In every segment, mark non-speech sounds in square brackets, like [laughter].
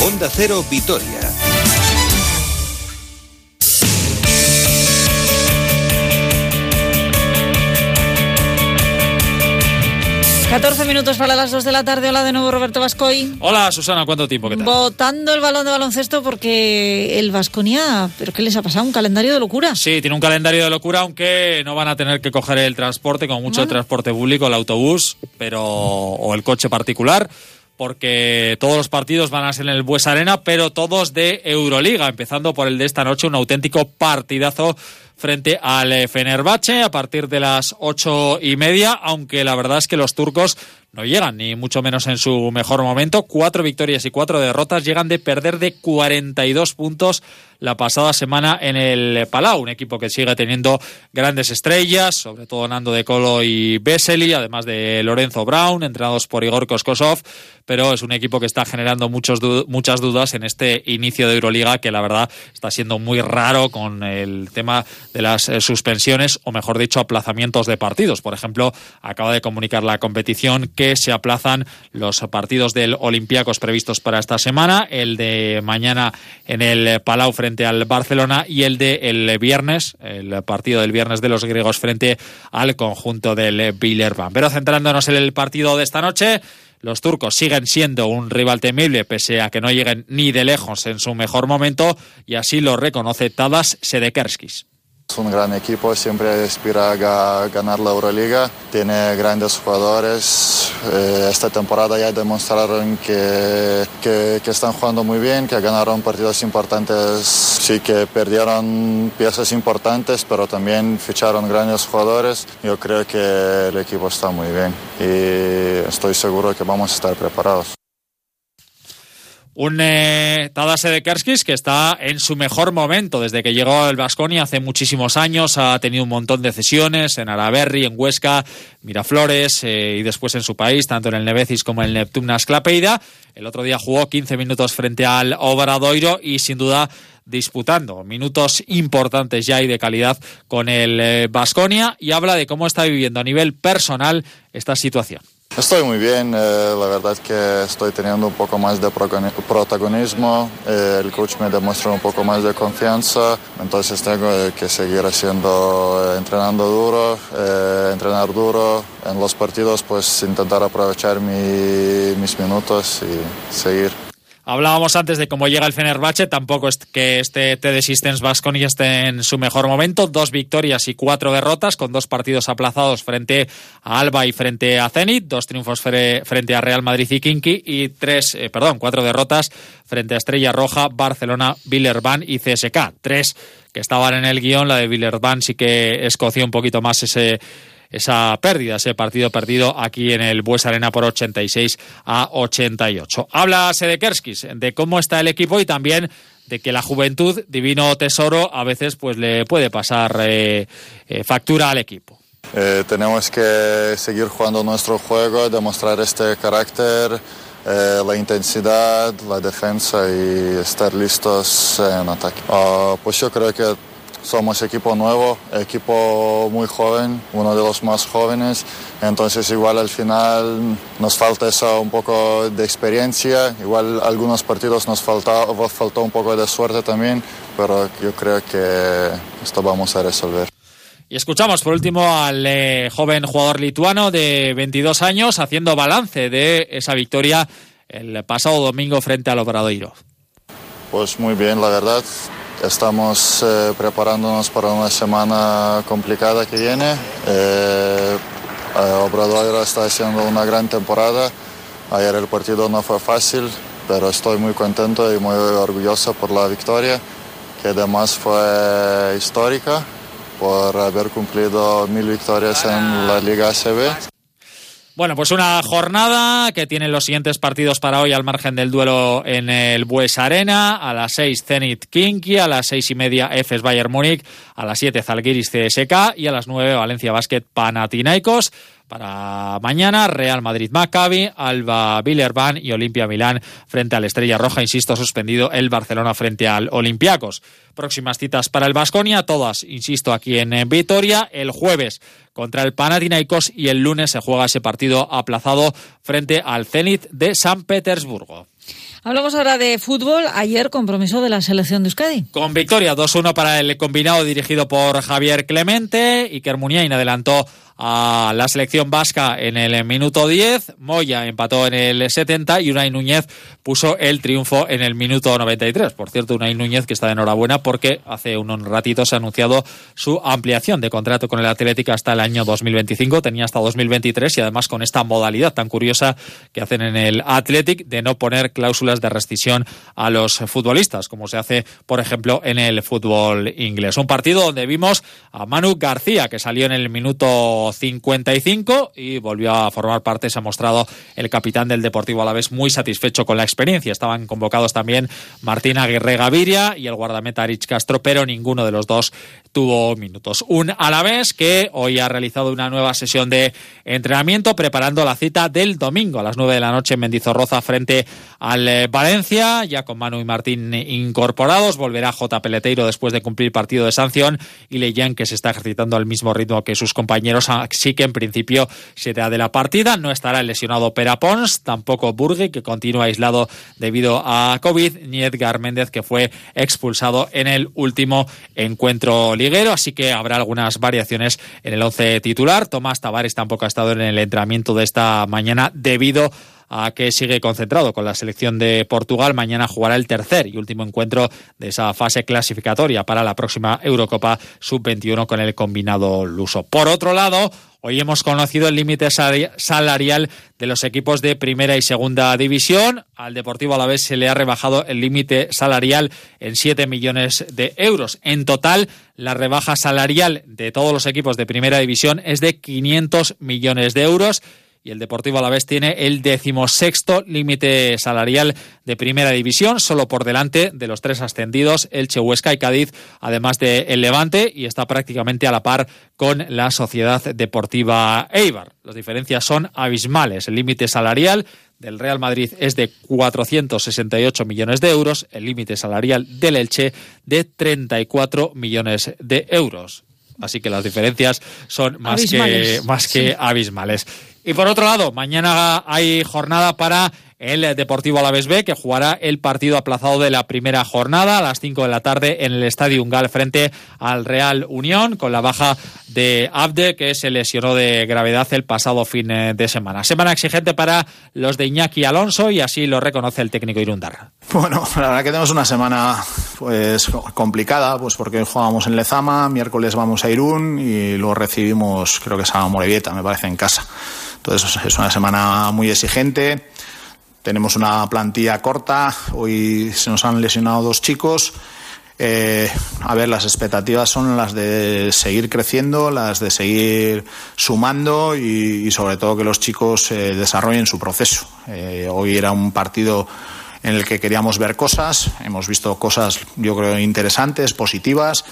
Onda Cero Vitoria. 14 minutos para las 2 de la tarde. Hola de nuevo, Roberto Vascoy. Hola, Susana, ¿cuánto tiempo? ¿Qué tal? Votando el balón de baloncesto porque el Vasconia, ¿pero qué les ha pasado? ¿Un calendario de locura? Sí, tiene un calendario de locura, aunque no van a tener que coger el transporte, con mucho transporte público, el autobús pero o el coche particular porque todos los partidos van a ser en el Bues Arena, pero todos de Euroliga, empezando por el de esta noche, un auténtico partidazo frente al Fenerbahce a partir de las ocho y media, aunque la verdad es que los turcos no llegan, ni mucho menos en su mejor momento. Cuatro victorias y cuatro derrotas llegan de perder de 42 puntos la pasada semana en el Palau, un equipo que sigue teniendo grandes estrellas, sobre todo Nando de Colo y Vesely, además de Lorenzo Brown, entrenados por Igor Koskosov, pero es un equipo que está generando muchos muchas dudas en este inicio de Euroliga que la verdad está siendo muy raro con el tema de las eh, suspensiones o mejor dicho aplazamientos de partidos. Por ejemplo, acaba de comunicar la competición que se aplazan los partidos del Olympiacos previstos para esta semana, el de mañana en el Palau frente al Barcelona y el de el viernes, el partido del viernes de los griegos frente al conjunto del Villerban. Pero centrándonos en el partido de esta noche, los turcos siguen siendo un rival temible pese a que no lleguen ni de lejos en su mejor momento y así lo reconoce Tadas Sedekerskis. Es un gran equipo, siempre aspira a ganar la Euroliga, tiene grandes jugadores. Eh, esta temporada ya demostraron que, que, que, están jugando muy bien, que ganaron partidos importantes, sí que perdieron piezas importantes, pero también ficharon grandes jugadores. Yo creo que el equipo está muy bien y estoy seguro que vamos a estar preparados un eh, Tadas Kerskis que está en su mejor momento desde que llegó al Vasconi hace muchísimos años. Ha tenido un montón de cesiones en Araberri, en Huesca, Miraflores eh, y después en su país, tanto en el Nevecis como en el Neptunas Clapeida. El otro día jugó 15 minutos frente al Obradoiro y sin duda disputando minutos importantes ya y de calidad con el Vasconia eh, y habla de cómo está viviendo a nivel personal esta situación. Estoy muy bien, eh, la verdad que estoy teniendo un poco más de protagonismo, eh, el coach me demuestra un poco más de confianza, entonces tengo que seguir haciendo, eh, entrenando duro, entrenar duro, en los partidos pues intentar aprovechar mis minutos y seguir. Hablábamos antes de cómo llega el Fenerbahce, tampoco es que este TD Systems Vasconi esté en su mejor momento, dos victorias y cuatro derrotas con dos partidos aplazados frente a Alba y frente a Zenit, dos triunfos frente a Real Madrid y Kinky y tres, eh, perdón, cuatro derrotas frente a Estrella Roja, Barcelona, Villerban y CSK. Tres que estaban en el guion, la de Villerban sí que escoció un poquito más ese esa pérdida, ese partido perdido aquí en el Bues Arena por 86 a 88. Habla Sedekerskis de cómo está el equipo y también de que la juventud, divino tesoro, a veces pues le puede pasar eh, eh, factura al equipo. Eh, tenemos que seguir jugando nuestro juego, demostrar este carácter, la intensidad, la defensa y estar listos en ataque. Ah, pues yo creo que somos equipo nuevo, equipo muy joven, uno de los más jóvenes, entonces igual al final nos falta eso un poco de experiencia, igual algunos partidos nos faltó, faltó un poco de suerte también, pero yo creo que esto vamos a resolver. Y escuchamos por último al eh, joven jugador lituano de 22 años haciendo balance de esa victoria el pasado domingo frente al Obradoiro. Pues muy bien, la verdad. Estamos eh, preparándonos para una semana complicada que viene. Eh, eh, Obrador está haciendo una gran temporada. Ayer el partido no fue fácil, pero estoy muy contento y muy orgulloso por la victoria, que además fue histórica por haber cumplido mil victorias en la Liga ACB. Bueno, pues una jornada que tiene los siguientes partidos para hoy al margen del duelo en el Bues Arena. A las 6 Zenit Kinky, a las seis y media Efes Bayern Múnich, a las 7 Zalgiris CSK y a las 9 Valencia Basket Panathinaikos. Para mañana, Real Madrid Maccabi, Alba Villerban y Olimpia Milán frente al Estrella Roja, insisto, suspendido el Barcelona frente al Olympiacos. Próximas citas para el Vasconia, todas, insisto, aquí en Vitoria. El jueves contra el Panathinaikos y el lunes se juega ese partido aplazado frente al Zenit de San Petersburgo. Hablamos ahora de fútbol. Ayer compromiso de la selección de Euskadi. Con victoria 2-1 para el combinado dirigido por Javier Clemente. y Muniain adelantó a la selección vasca en el minuto 10. Moya empató en el 70 y Unai Núñez puso el triunfo en el minuto 93. Por cierto, Unai Núñez que está de enhorabuena porque hace unos ratitos ha anunciado su ampliación de contrato con el Atlético hasta el año 2025. Tenía hasta 2023 y además con esta modalidad tan curiosa que hacen en el Athletic de no poner cláusulas de rescisión a los futbolistas, como se hace, por ejemplo, en el fútbol inglés. Un partido donde vimos a Manu García que salió en el minuto 55 y volvió a formar parte. Se ha mostrado el capitán del Deportivo Alavés muy satisfecho con la experiencia. Estaban convocados también Martín Aguirre Gaviria y el guardameta Rich Castro, pero ninguno de los dos tuvo minutos. Un Alavés que hoy ha realizado una nueva sesión de entrenamiento preparando la cita del domingo a las 9 de la noche en Mendizorroza frente al eh, Valencia, ya con Manu y Martín incorporados. Volverá J. Peleteiro después de cumplir partido de sanción y Leyen que se está ejercitando al mismo ritmo que sus compañeros sí que en principio será de la partida. No estará el lesionado Perapons, tampoco Burgui, que continúa aislado debido a COVID, ni Edgar Méndez, que fue expulsado en el último encuentro liguero. Así que habrá algunas variaciones en el once titular. Tomás Tavares tampoco ha estado en el entrenamiento de esta mañana debido a que sigue concentrado con la selección de Portugal. Mañana jugará el tercer y último encuentro de esa fase clasificatoria para la próxima Eurocopa Sub-21 con el combinado luso. Por otro lado, Hoy hemos conocido el límite salarial de los equipos de primera y segunda división. Al Deportivo Alavés se le ha rebajado el límite salarial en 7 millones de euros. En total, la rebaja salarial de todos los equipos de primera división es de 500 millones de euros y el Deportivo Alavés tiene el decimosexto límite salarial de primera división, solo por delante de los tres ascendidos, el Huesca y Cádiz, además de el Levante, y está prácticamente a la par con la Sociedad Deportiva Eibar. Las diferencias son abismales. El límite salarial del Real Madrid es de 468 millones de euros, el límite salarial del Elche de 34 millones de euros. Así que las diferencias son más que, más que abismales. Y por otro lado, mañana hay jornada para el Deportivo Alavés B, que jugará el partido aplazado de la primera jornada a las 5 de la tarde en el Estadio Ungal frente al Real Unión, con la baja de Abde, que se lesionó de gravedad el pasado fin eh, de semana. Semana exigente para los de Iñaki Alonso y así lo reconoce el técnico Irundar. Bueno, la verdad que tenemos una semana pues complicada, pues porque jugamos en Lezama, miércoles vamos a Irún y luego recibimos, creo que es a Morevieta, me parece, en casa. Entonces es una semana muy exigente tenemos una plantilla corta, hoy se nos han lesionado dos chicos. Eh, a ver, las expectativas son las de seguir creciendo, las de seguir sumando y, sobre todo que los chicos eh, desarrollen su proceso. Eh, hoy era un partido en el que queríamos ver cosas, hemos visto cosas yo creo interesantes, positivas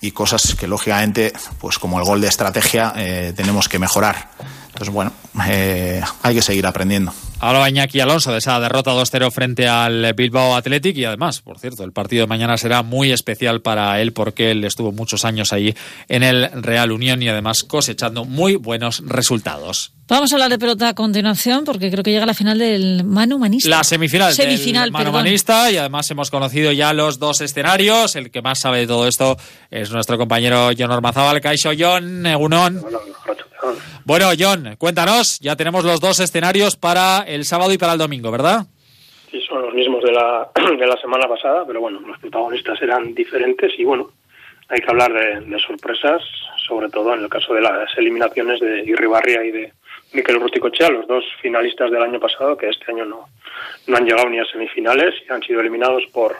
y cosas que lógicamente, pues como el gol de estrategia, tenemos que mejorar. Entonces, bueno, hay que seguir aprendiendo. Hablaba Iñaki Alonso de esa derrota 2-0 frente al Bilbao Athletic y además, por cierto, el partido de mañana será muy especial para él porque él estuvo muchos años ahí en el Real Unión y además cosechando muy buenos resultados. Vamos a hablar de pelota a continuación porque creo que llega la final del Manu Manista. La semifinal, semifinal del Manu Manista y además hemos conocido ya los dos escenarios. El que más sabe de todo esto es nuestro compañero John Ormazábal. Caixo John, Egunon. Bueno, John, cuéntanos, ya tenemos los dos escenarios para el sábado y para el domingo, ¿verdad? Sí, son los mismos de la, [clears throat] de la semana pasada, pero bueno, los protagonistas eran diferentes y bueno, hay que hablar de, sorpresas, sobre todo en el caso de las eliminaciones de Irribarria y de Miquel Rusticochea, los dos finalistas del año pasado, que este año no, no han llegado ni a semifinales y han sido eliminados por,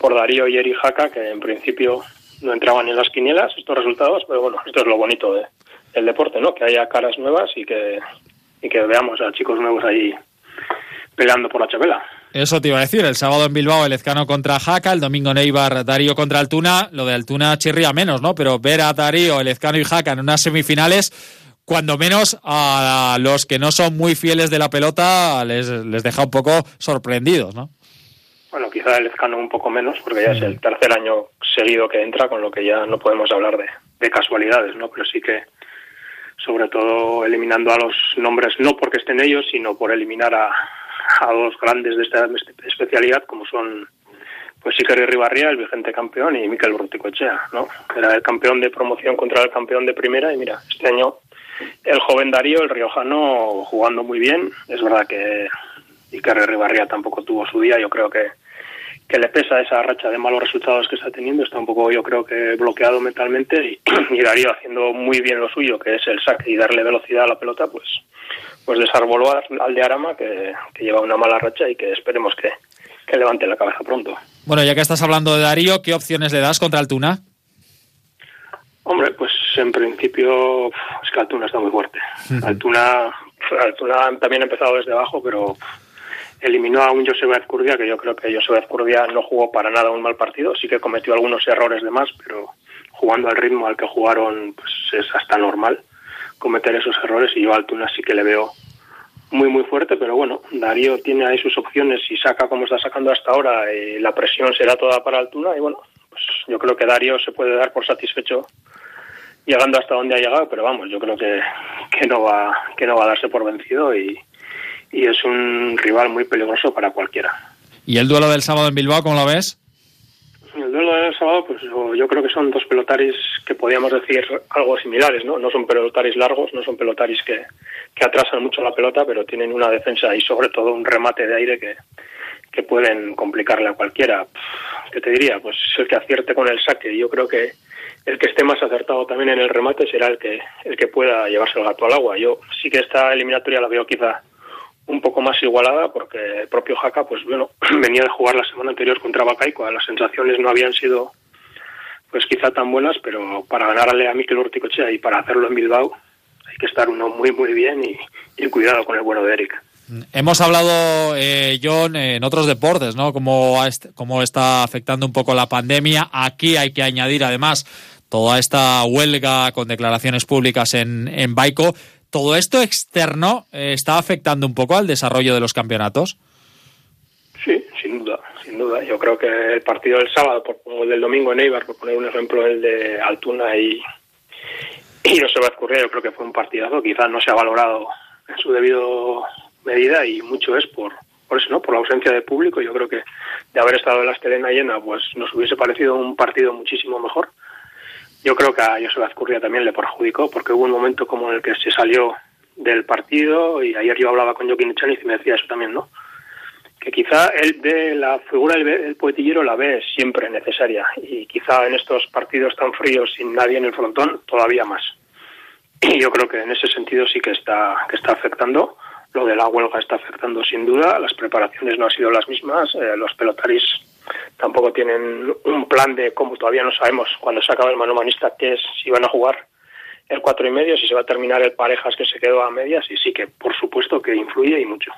por Darío y Eri Jaca, que en principio no entraban en las quinielas estos resultados, pero bueno, esto es lo bonito de, el deporte, ¿no? Que haya caras nuevas y que, y que veamos a chicos nuevos ahí peleando por la chapela. Eso te iba a decir, el sábado en Bilbao el Ezcano contra Jaca, el domingo Neibar Darío contra Altuna, lo de Altuna chirría menos, ¿no? Pero ver a Darío, el Ezcano y Jaca en unas semifinales, cuando menos a los que no son muy fieles de la pelota les, les deja un poco sorprendidos, ¿no? Bueno, quizá el Ezcano un poco menos, porque ya es el tercer año seguido que entra, con lo que ya no podemos hablar de, de casualidades, ¿no? Pero sí que sobre todo eliminando a los nombres, no porque estén ellos, sino por eliminar a, a dos grandes de esta especialidad como son pues Iker Ribarría, el vigente campeón, y Miquel Urruticoechea, ¿no? Era el campeón de promoción contra el campeón de primera y mira, este año el joven Darío, el riojano, jugando muy bien. Es verdad que Iker Ribarría tampoco tuvo su día, yo creo que que le pesa esa racha de malos resultados que está teniendo, está un poco yo creo que bloqueado mentalmente y, [clears throat] Darío haciendo muy bien lo suyo, que es el saque y darle velocidad a la pelota, pues pues desarboló al de Arama que, lleva una mala racha y que esperemos que, que levante la cabeza pronto. Bueno, ya que estás hablando de Darío, ¿qué opciones le das contra Altuna? Hombre, pues en principio es que Altuna está muy fuerte. Altuna, Altuna también ha empezado desde abajo, pero eliminó a un Josep Azcurdia, que yo creo que Josep Azcurdia no jugó para nada un mal partido, sí que cometió algunos errores de más, pero jugando al ritmo al que jugaron, pues es hasta normal cometer esos errores. Y yo a Altuna sí que le veo muy muy fuerte, pero bueno, Darío tiene ahí sus opciones. Y saca como está sacando hasta ahora, y la presión será toda para Altuna. Y bueno, pues yo creo que Darío se puede dar por satisfecho llegando hasta donde ha llegado, pero vamos, yo creo que, que no va que no va a darse por vencido y, y es un rival muy peligroso para cualquiera. ¿Y el duelo del sábado en Bilbao, cómo lo ves? El duelo del sábado, pues yo creo que son dos pelotaris que podríamos decir algo similares, ¿no? No son pelotaris largos, no son pelotaris que, que atrasan mucho la pelota, pero tienen una defensa y sobre todo un remate de aire que, que pueden complicarle a cualquiera. ¿Qué te diría? Pues el que acierte con el saque. Yo creo que el que esté más acertado también en el remate será el que el que pueda llevarse el gato al agua. Yo sí que esta eliminatoria la veo quizá un poco más igualada porque el propio Jaca pues bueno [clears throat] venía de jugar la semana anterior contra Bacaico las sensaciones no habían sido pues quizá tan buenas pero para ganarle a Mikel Urticochea y para hacerlo en Bilbao hay que estar uno muy muy bien y, cuidado con el bueno de Eric Hemos hablado, eh, John, en otros deportes, ¿no? Cómo, cómo está afectando un poco la pandemia. Aquí hay que añadir, además, toda esta huelga con declaraciones públicas en, en Baico. ¿Todo esto externo eh, está afectando un poco al desarrollo de los campeonatos? Sí, sin duda, sin duda. Yo creo que el partido del sábado, el del domingo en Eibar, por poner un ejemplo, el de Altuna y, y no se va a ocurrir, yo creo que fue un partidazo. Quizás no se ha valorado en su debido medida y mucho es por, por eso, ¿no? Por la ausencia de público. Yo creo que de haber estado en la Estelena llena, pues nos hubiese parecido un partido muchísimo mejor yo creo que a José Azcurria también le perjudicó porque hubo un momento como en el que se salió del partido y ayer yo hablaba con Joaquín Echaniz y me decía eso también, ¿no? Que quizá él de la figura del poetillero la ve siempre necesaria y quizá en estos partidos tan fríos sin nadie en el frontón todavía más. Y yo creo que en ese sentido sí que está que está afectando. Lo de la huelga está afectando sin duda. Las preparaciones no han sido las mismas. Eh, los pelotaris tampoco tienen un plan de cómo todavía no sabemos cuando se acaba el manomanista qué es si van a jugar el cuatro y medio, si se va a terminar el parejas que se quedó a medias y sí que por supuesto que influye y mucho.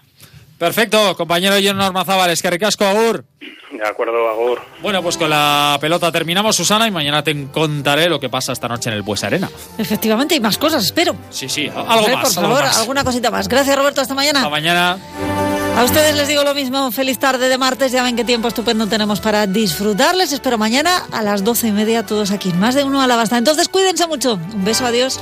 Perfecto, compañero John Ormazábal, es que ricasco, Agur. De acuerdo, Agur. Bueno, pues con la pelota terminamos, Susana, y mañana te contaré lo que pasa esta noche en el Bues Arena. Efectivamente, y más cosas, espero. Sí, sí, algo más. Por favor, alguna cosita más. Gracias, Roberto, hasta mañana. Hasta mañana. A ustedes les digo lo mismo, feliz tarde de martes, ya ven qué tiempo estupendo tenemos para disfrutarles. Espero mañana a las doce y media todos aquí, más de uno a la basta. Entonces cuídense mucho. Un beso, adiós.